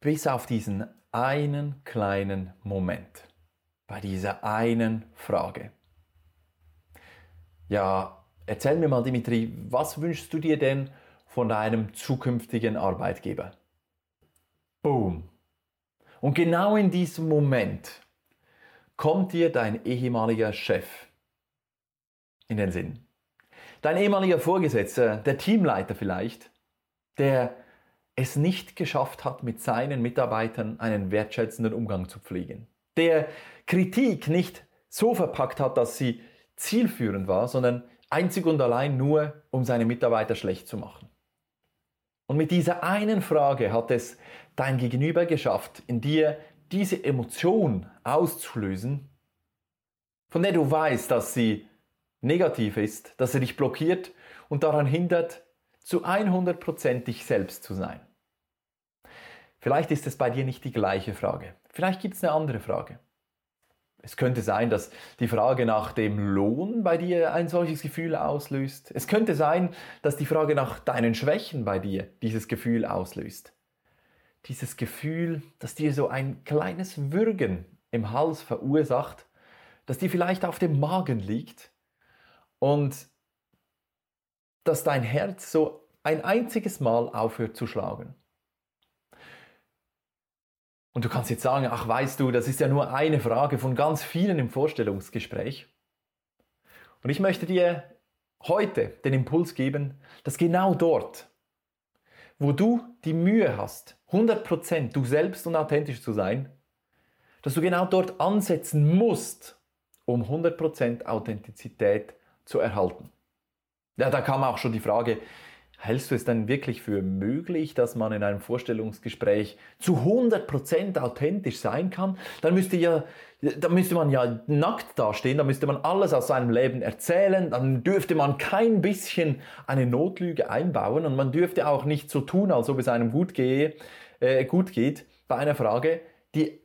bis auf diesen einen kleinen Moment. Bei dieser einen Frage. Ja, erzähl mir mal, Dimitri, was wünschst du dir denn von deinem zukünftigen Arbeitgeber? Boom. Und genau in diesem Moment kommt dir dein ehemaliger Chef in den Sinn. Dein ehemaliger Vorgesetzter, der Teamleiter vielleicht, der es nicht geschafft hat, mit seinen Mitarbeitern einen wertschätzenden Umgang zu pflegen. Der Kritik nicht so verpackt hat, dass sie zielführend war, sondern einzig und allein nur, um seine Mitarbeiter schlecht zu machen. Und mit dieser einen Frage hat es dein Gegenüber geschafft, in dir diese Emotion auszulösen, von der du weißt, dass sie negativ ist, dass sie dich blockiert und daran hindert, zu 100% dich selbst zu sein. Vielleicht ist es bei dir nicht die gleiche Frage. Vielleicht gibt es eine andere Frage. Es könnte sein, dass die Frage nach dem Lohn bei dir ein solches Gefühl auslöst. Es könnte sein, dass die Frage nach deinen Schwächen bei dir dieses Gefühl auslöst. Dieses Gefühl, das dir so ein kleines Würgen im Hals verursacht, das dir vielleicht auf dem Magen liegt und dass dein Herz so ein einziges Mal aufhört zu schlagen. Und du kannst jetzt sagen, ach weißt du, das ist ja nur eine Frage von ganz vielen im Vorstellungsgespräch. Und ich möchte dir heute den Impuls geben, dass genau dort, wo du die Mühe hast, 100% du selbst und authentisch zu sein, dass du genau dort ansetzen musst, um 100% Authentizität zu erhalten. Ja, da kam auch schon die Frage, Hältst du es dann wirklich für möglich, dass man in einem Vorstellungsgespräch zu 100% authentisch sein kann? Dann müsste, ja, dann müsste man ja nackt dastehen, dann müsste man alles aus seinem Leben erzählen, dann dürfte man kein bisschen eine Notlüge einbauen und man dürfte auch nicht so tun, als ob es einem gut, gehe, äh, gut geht bei einer Frage, die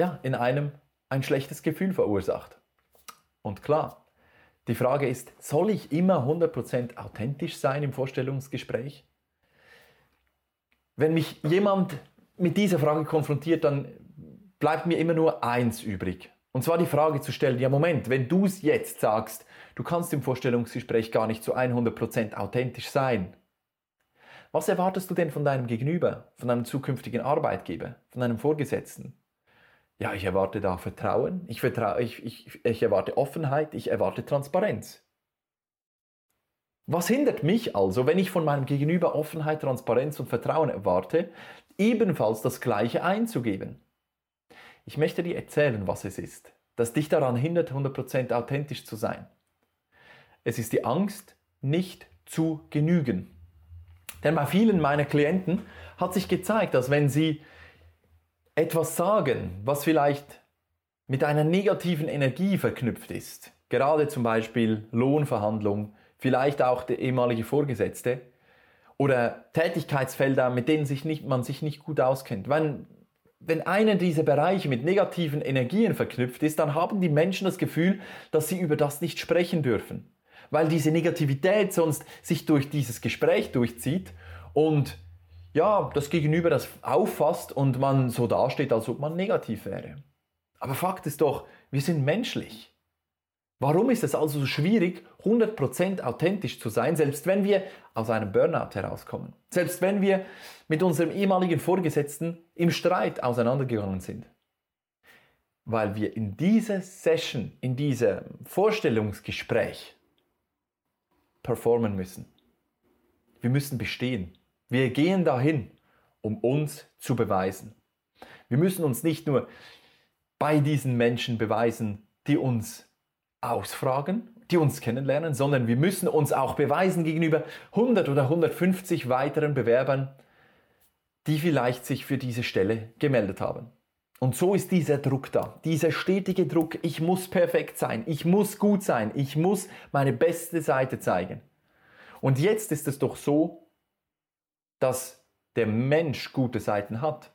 ja, in einem ein schlechtes Gefühl verursacht. Und klar, die Frage ist, soll ich immer 100% authentisch sein im Vorstellungsgespräch? Wenn mich jemand mit dieser Frage konfrontiert, dann bleibt mir immer nur eins übrig. Und zwar die Frage zu stellen, ja Moment, wenn du es jetzt sagst, du kannst im Vorstellungsgespräch gar nicht zu 100% authentisch sein. Was erwartest du denn von deinem Gegenüber, von deinem zukünftigen Arbeitgeber, von deinem Vorgesetzten? Ja, ich erwarte da Vertrauen, ich, vertraue, ich, ich, ich erwarte Offenheit, ich erwarte Transparenz. Was hindert mich also, wenn ich von meinem Gegenüber Offenheit, Transparenz und Vertrauen erwarte, ebenfalls das Gleiche einzugeben? Ich möchte dir erzählen, was es ist, das dich daran hindert, 100% authentisch zu sein. Es ist die Angst, nicht zu genügen. Denn bei vielen meiner Klienten hat sich gezeigt, dass wenn sie etwas sagen, was vielleicht mit einer negativen Energie verknüpft ist, gerade zum Beispiel Lohnverhandlung, vielleicht auch der ehemalige Vorgesetzte oder Tätigkeitsfelder, mit denen sich nicht, man sich nicht gut auskennt. Wenn, wenn einer dieser Bereiche mit negativen Energien verknüpft ist, dann haben die Menschen das Gefühl, dass sie über das nicht sprechen dürfen, weil diese Negativität sonst sich durch dieses Gespräch durchzieht und ja, das Gegenüber das auffasst und man so dasteht, als ob man negativ wäre. Aber Fakt ist doch, wir sind menschlich. Warum ist es also so schwierig, 100% authentisch zu sein, selbst wenn wir aus einem Burnout herauskommen? Selbst wenn wir mit unserem ehemaligen Vorgesetzten im Streit auseinandergegangen sind? Weil wir in dieser Session, in diesem Vorstellungsgespräch performen müssen. Wir müssen bestehen. Wir gehen dahin, um uns zu beweisen. Wir müssen uns nicht nur bei diesen Menschen beweisen, die uns ausfragen, die uns kennenlernen, sondern wir müssen uns auch beweisen gegenüber 100 oder 150 weiteren Bewerbern, die vielleicht sich für diese Stelle gemeldet haben. Und so ist dieser Druck da, dieser stetige Druck, ich muss perfekt sein, ich muss gut sein, ich muss meine beste Seite zeigen. Und jetzt ist es doch so, dass der Mensch gute Seiten hat.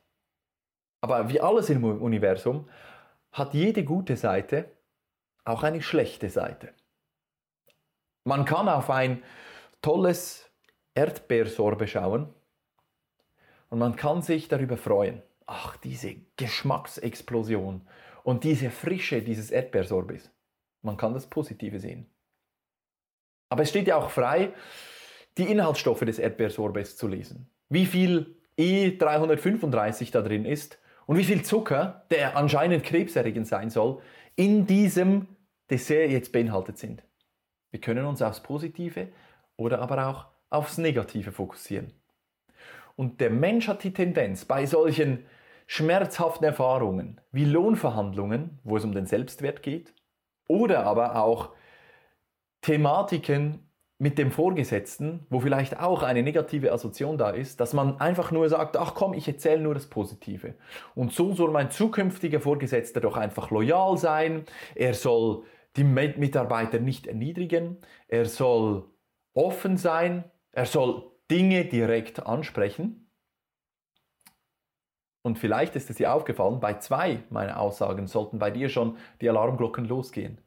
Aber wie alles im Universum hat jede gute Seite auch eine schlechte Seite. Man kann auf ein tolles Erdbeersorbe schauen und man kann sich darüber freuen. Ach, diese Geschmacksexplosion und diese Frische dieses Erdbeersorbes. Man kann das Positive sehen. Aber es steht ja auch frei, die Inhaltsstoffe des Erdbeersorbes zu lesen. Wie viel E335 da drin ist und wie viel Zucker, der anscheinend krebserregend sein soll, in diesem Dessert jetzt beinhaltet sind. Wir können uns aufs Positive oder aber auch aufs Negative fokussieren. Und der Mensch hat die Tendenz, bei solchen schmerzhaften Erfahrungen wie Lohnverhandlungen, wo es um den Selbstwert geht, oder aber auch Thematiken mit dem Vorgesetzten, wo vielleicht auch eine negative Assoziation da ist, dass man einfach nur sagt, ach komm, ich erzähle nur das Positive. Und so soll mein zukünftiger Vorgesetzter doch einfach loyal sein, er soll die Mitarbeiter nicht erniedrigen, er soll offen sein, er soll Dinge direkt ansprechen. Und vielleicht ist es dir aufgefallen, bei zwei meiner Aussagen sollten bei dir schon die Alarmglocken losgehen.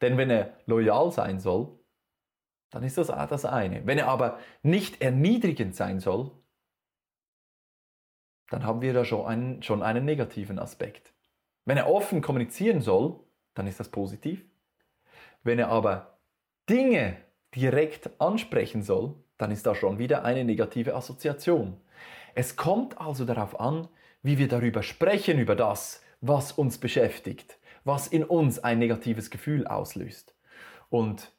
Denn wenn er loyal sein soll, dann ist das das eine. Wenn er aber nicht erniedrigend sein soll, dann haben wir da schon einen, schon einen negativen Aspekt. Wenn er offen kommunizieren soll, dann ist das positiv. Wenn er aber Dinge direkt ansprechen soll, dann ist da schon wieder eine negative Assoziation. Es kommt also darauf an, wie wir darüber sprechen, über das, was uns beschäftigt, was in uns ein negatives Gefühl auslöst. Und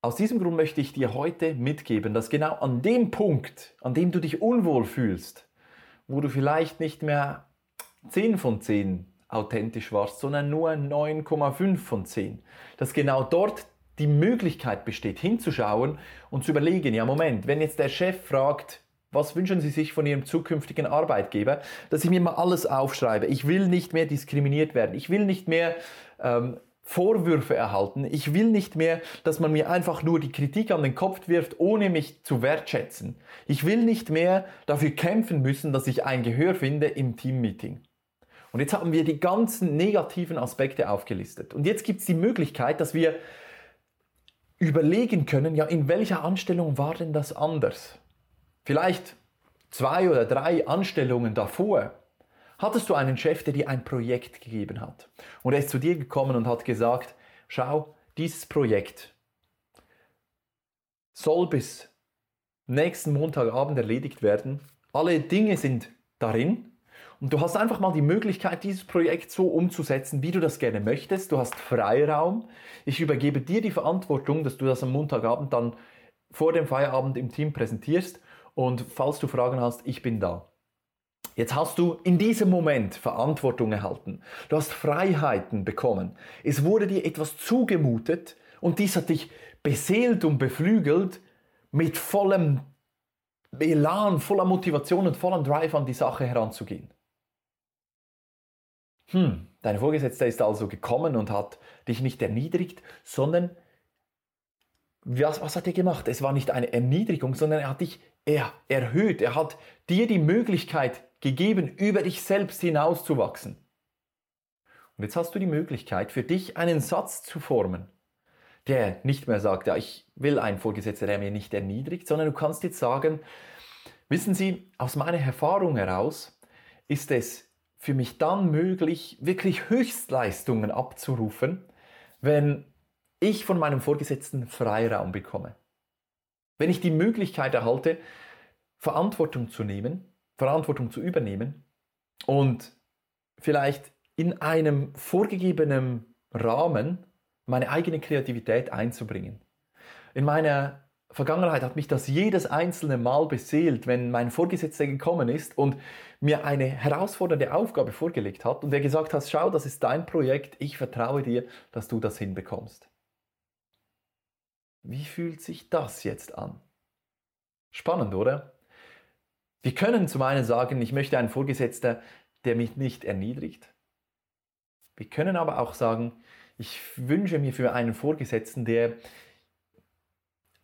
aus diesem Grund möchte ich dir heute mitgeben, dass genau an dem Punkt, an dem du dich unwohl fühlst, wo du vielleicht nicht mehr 10 von 10 authentisch warst, sondern nur 9,5 von 10, dass genau dort die Möglichkeit besteht, hinzuschauen und zu überlegen, ja Moment, wenn jetzt der Chef fragt, was wünschen Sie sich von Ihrem zukünftigen Arbeitgeber, dass ich mir mal alles aufschreibe. Ich will nicht mehr diskriminiert werden. Ich will nicht mehr ähm, Vorwürfe erhalten. Ich will nicht mehr, dass man mir einfach nur die Kritik an den Kopf wirft, ohne mich zu wertschätzen. Ich will nicht mehr dafür kämpfen müssen, dass ich ein Gehör finde im Teammeeting. Und jetzt haben wir die ganzen negativen Aspekte aufgelistet. Und jetzt gibt es die Möglichkeit, dass wir überlegen können, ja, in welcher Anstellung war denn das anders? Vielleicht zwei oder drei Anstellungen davor Hattest du einen Chef, der dir ein Projekt gegeben hat und er ist zu dir gekommen und hat gesagt, schau, dieses Projekt soll bis nächsten Montagabend erledigt werden. Alle Dinge sind darin und du hast einfach mal die Möglichkeit, dieses Projekt so umzusetzen, wie du das gerne möchtest. Du hast Freiraum. Ich übergebe dir die Verantwortung, dass du das am Montagabend dann vor dem Feierabend im Team präsentierst. Und falls du Fragen hast, ich bin da. Jetzt hast du in diesem Moment Verantwortung erhalten. Du hast Freiheiten bekommen. Es wurde dir etwas zugemutet und dies hat dich beseelt und beflügelt, mit vollem Elan, voller Motivation und vollem Drive an die Sache heranzugehen. Hm, dein Vorgesetzter ist also gekommen und hat dich nicht erniedrigt, sondern was, was hat er gemacht? Es war nicht eine Erniedrigung, sondern er hat dich er, erhöht. Er hat dir die Möglichkeit gegeben, über dich selbst hinauszuwachsen. Und jetzt hast du die Möglichkeit, für dich einen Satz zu formen, der nicht mehr sagt, ja, ich will einen Vorgesetzten, der mir nicht erniedrigt, sondern du kannst jetzt sagen, wissen Sie, aus meiner Erfahrung heraus ist es für mich dann möglich, wirklich Höchstleistungen abzurufen, wenn ich von meinem Vorgesetzten Freiraum bekomme. Wenn ich die Möglichkeit erhalte, Verantwortung zu nehmen Verantwortung zu übernehmen und vielleicht in einem vorgegebenen Rahmen meine eigene Kreativität einzubringen. In meiner Vergangenheit hat mich das jedes einzelne Mal beseelt, wenn mein Vorgesetzter gekommen ist und mir eine herausfordernde Aufgabe vorgelegt hat und er gesagt hat, schau, das ist dein Projekt, ich vertraue dir, dass du das hinbekommst. Wie fühlt sich das jetzt an? Spannend, oder? Wir können zum einen sagen, ich möchte einen Vorgesetzter, der mich nicht erniedrigt. Wir können aber auch sagen, ich wünsche mir für einen Vorgesetzten, der,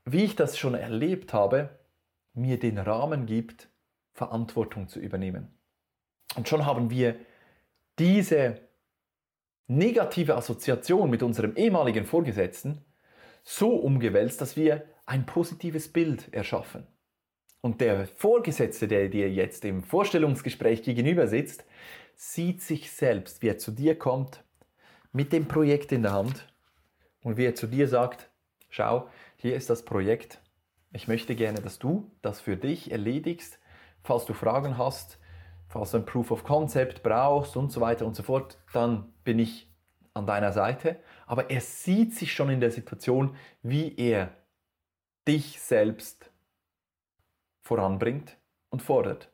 wie ich das schon erlebt habe, mir den Rahmen gibt, Verantwortung zu übernehmen. Und schon haben wir diese negative Assoziation mit unserem ehemaligen Vorgesetzten so umgewälzt, dass wir ein positives Bild erschaffen. Und der Vorgesetzte, der dir jetzt im Vorstellungsgespräch gegenüber sitzt, sieht sich selbst, wie er zu dir kommt, mit dem Projekt in der Hand und wie er zu dir sagt, schau, hier ist das Projekt, ich möchte gerne, dass du das für dich erledigst, falls du Fragen hast, falls du ein Proof of Concept brauchst und so weiter und so fort, dann bin ich an deiner Seite. Aber er sieht sich schon in der Situation, wie er dich selbst voranbringt und fordert.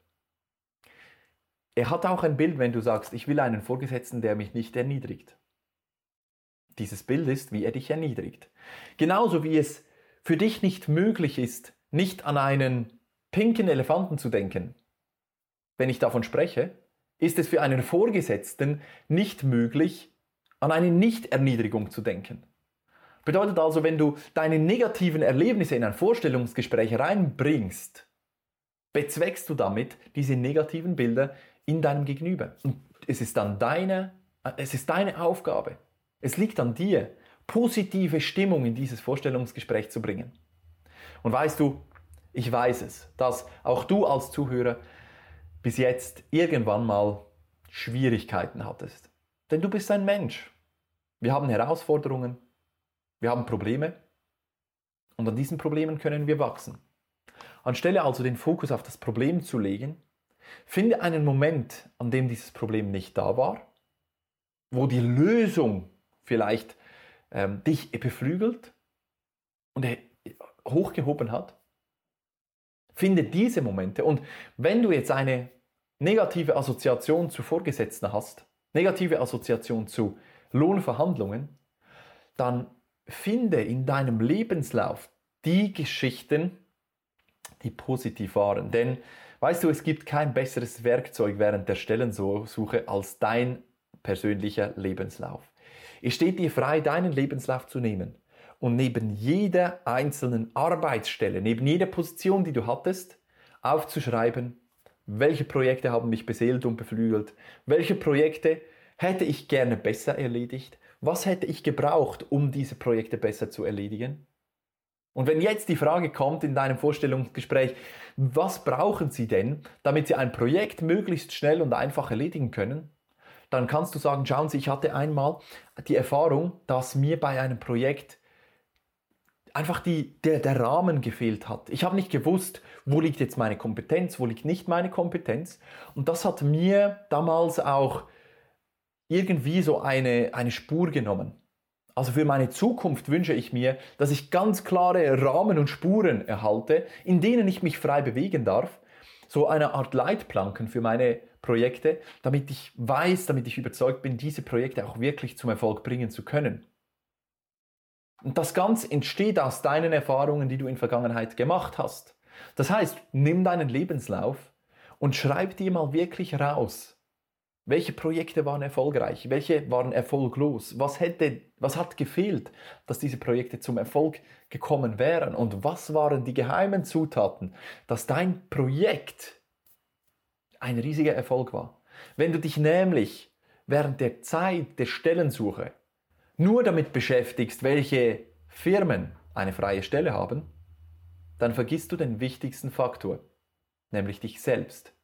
Er hat auch ein Bild, wenn du sagst, ich will einen Vorgesetzten, der mich nicht erniedrigt. Dieses Bild ist, wie er dich erniedrigt. Genauso wie es für dich nicht möglich ist, nicht an einen pinken Elefanten zu denken, wenn ich davon spreche, ist es für einen Vorgesetzten nicht möglich, an eine Nichterniedrigung zu denken. Bedeutet also, wenn du deine negativen Erlebnisse in ein Vorstellungsgespräch reinbringst, bezweckst du damit diese negativen Bilder in deinem Gegenüber. Und es ist dann deine, es ist deine Aufgabe. Es liegt an dir, positive Stimmung in dieses Vorstellungsgespräch zu bringen. Und weißt du, ich weiß es, dass auch du als Zuhörer bis jetzt irgendwann mal Schwierigkeiten hattest. Denn du bist ein Mensch. Wir haben Herausforderungen, wir haben Probleme und an diesen Problemen können wir wachsen. Anstelle also den Fokus auf das Problem zu legen, finde einen Moment, an dem dieses Problem nicht da war, wo die Lösung vielleicht ähm, dich beflügelt und hochgehoben hat Finde diese Momente. Und wenn du jetzt eine negative Assoziation zu Vorgesetzten hast, negative Assoziation zu Lohnverhandlungen, dann finde in deinem Lebenslauf die Geschichten, die positiv waren. Denn weißt du, es gibt kein besseres Werkzeug während der Stellensuche als dein persönlicher Lebenslauf. Es steht dir frei, deinen Lebenslauf zu nehmen und neben jeder einzelnen Arbeitsstelle, neben jeder Position, die du hattest, aufzuschreiben, welche Projekte haben mich beseelt und beflügelt, welche Projekte hätte ich gerne besser erledigt, was hätte ich gebraucht, um diese Projekte besser zu erledigen. Und wenn jetzt die Frage kommt in deinem Vorstellungsgespräch, was brauchen Sie denn, damit Sie ein Projekt möglichst schnell und einfach erledigen können, dann kannst du sagen, schauen Sie, ich hatte einmal die Erfahrung, dass mir bei einem Projekt einfach die, der, der Rahmen gefehlt hat. Ich habe nicht gewusst, wo liegt jetzt meine Kompetenz, wo liegt nicht meine Kompetenz. Und das hat mir damals auch irgendwie so eine, eine Spur genommen. Also für meine Zukunft wünsche ich mir, dass ich ganz klare Rahmen und Spuren erhalte, in denen ich mich frei bewegen darf. So eine Art Leitplanken für meine Projekte, damit ich weiß, damit ich überzeugt bin, diese Projekte auch wirklich zum Erfolg bringen zu können. Und das Ganze entsteht aus deinen Erfahrungen, die du in Vergangenheit gemacht hast. Das heißt, nimm deinen Lebenslauf und schreib dir mal wirklich raus, welche Projekte waren erfolgreich, welche waren erfolglos, was, hätte, was hat gefehlt, dass diese Projekte zum Erfolg gekommen wären und was waren die geheimen Zutaten, dass dein Projekt ein riesiger Erfolg war. Wenn du dich nämlich während der Zeit der Stellensuche nur damit beschäftigst, welche Firmen eine freie Stelle haben, dann vergisst du den wichtigsten Faktor, nämlich dich selbst.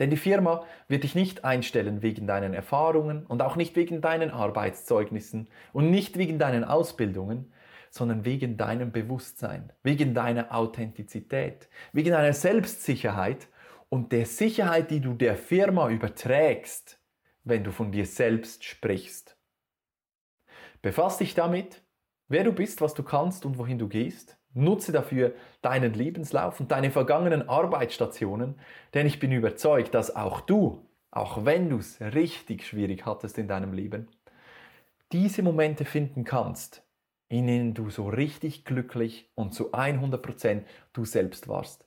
Denn die Firma wird dich nicht einstellen wegen deinen Erfahrungen und auch nicht wegen deinen Arbeitszeugnissen und nicht wegen deinen Ausbildungen, sondern wegen deinem Bewusstsein, wegen deiner Authentizität, wegen deiner Selbstsicherheit und der Sicherheit, die du der Firma überträgst, wenn du von dir selbst sprichst. Befass dich damit, wer du bist, was du kannst und wohin du gehst. Nutze dafür deinen Lebenslauf und deine vergangenen Arbeitsstationen, denn ich bin überzeugt, dass auch du, auch wenn du es richtig schwierig hattest in deinem Leben, diese Momente finden kannst, in denen du so richtig glücklich und zu 100% du selbst warst.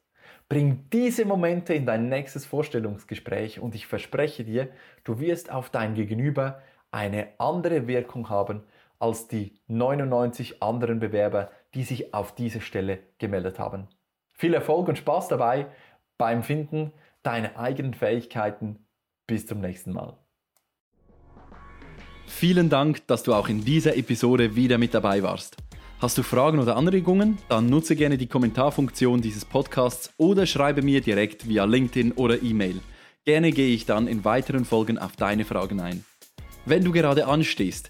Bring diese Momente in dein nächstes Vorstellungsgespräch und ich verspreche dir, du wirst auf dein Gegenüber eine andere Wirkung haben als die 99 anderen Bewerber, die sich auf diese Stelle gemeldet haben. Viel Erfolg und Spaß dabei beim Finden deiner eigenen Fähigkeiten. Bis zum nächsten Mal. Vielen Dank, dass du auch in dieser Episode wieder mit dabei warst. Hast du Fragen oder Anregungen? Dann nutze gerne die Kommentarfunktion dieses Podcasts oder schreibe mir direkt via LinkedIn oder E-Mail. Gerne gehe ich dann in weiteren Folgen auf deine Fragen ein. Wenn du gerade anstehst,